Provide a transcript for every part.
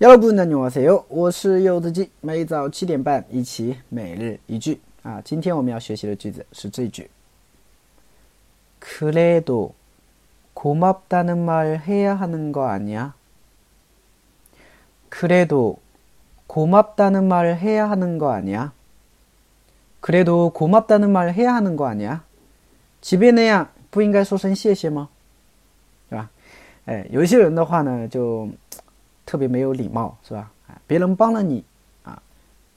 여러분 안녕하세요. 我是柚子鸡，每早七点半一起每日一句啊。今天我们要学习的句子是这句。그래도고맙다는말해야하는거아니야그래도고맙다는말해야하는거아니야그래도고맙다는말해야하는거아니야即便那样，不应该说声谢谢吗？对吧？哎，有一些人的话呢，就。 特别没有礼貌，是吧？啊，别人帮了你，啊，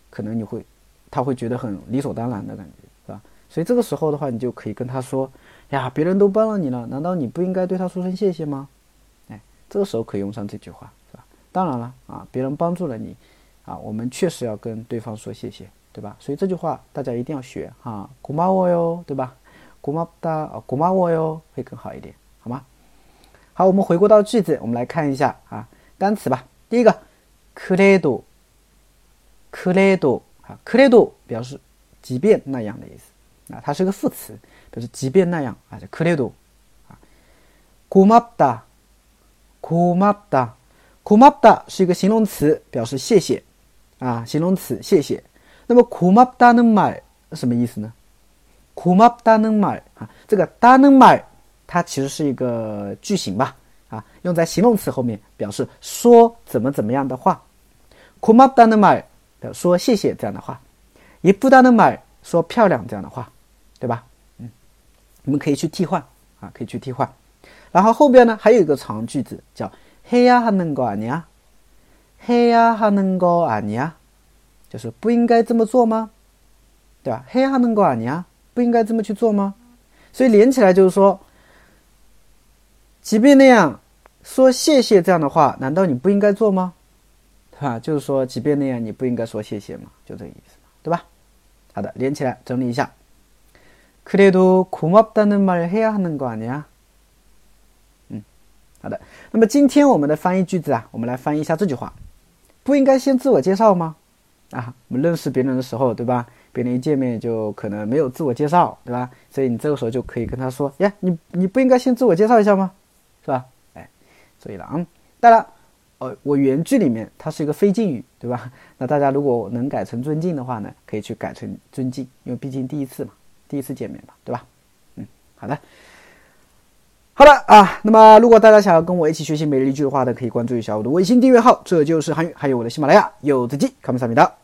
可能你会，他会觉得很理所当然的感觉，是吧？所以这个时候的话，你就可以跟他说：“呀，别人都帮了你了，难道你不应该对他说声谢谢吗？”哎，这个时候可以用上这句话，是吧？当然了，啊，别人帮助了你，啊，我们确实要跟对方说谢谢，对吧？所以这句话大家一定要学哈，고마워哟，对吧？고맙 다， 啊，고마워哟，会更好一点，好吗？好，我们回过到句子，我们来看一下啊。单词吧， 第一个，credo，credo，credo 表示即便那样的意思，啊，它是个副词，表示即便那样，啊，credo。啊，c'ma，c'ma，c'ma，c'ma，是一个形容词，表示谢谢，啊，形容词谢谢。那么，c'ma，done，my，什么意思呢？c'ma，done，my，这个 done，my，它其实是一个句型吧。啊，用在形容词后面，表示说怎么怎么样的话。고맙다는말说谢谢这样的话。예쁘다는말说漂亮这样的话，对吧？嗯，我们可以去替换啊，可以去替换。然后后边呢，还有一个长句子叫해야하는거아니 야？ 해야하는거아니 야？ 就是不应该这么做吗？对吧？해야하는거아니 야？ 不应该这么去做吗？所以连起来就是说。 即便那样，说谢谢这样的话，难道你不应该做吗？对吧？就是说，即便那样，你不应该说谢谢吗？就这个意思，对吧？好的，连起来整理一下。그래도고맙다는말해야하는거아니 야？ 嗯，好的。那么今天我们的翻译句子啊，我们来翻译一下这句话：不应该先自我介绍吗？啊，我们认识别人的时候，对吧？别人一见面就可能没有自我介绍，对吧？所以你这个时候就可以跟他说：呀，你你不应该先自我介绍一下吗？ 是吧？哎，所以了啊！当然，呃，我原句里面它是一个非敬语，对吧？那大家如果能改成尊敬的话呢，可以去改成尊敬，因为毕竟第一次嘛，第一次见面嘛，对吧？嗯，好的，好的啊。那么，如果大家想要跟我一起学习每日一句的话呢，可以关注一下我的微信订阅号，这就是韩语，还有我的喜马拉雅有字记，看不上米的。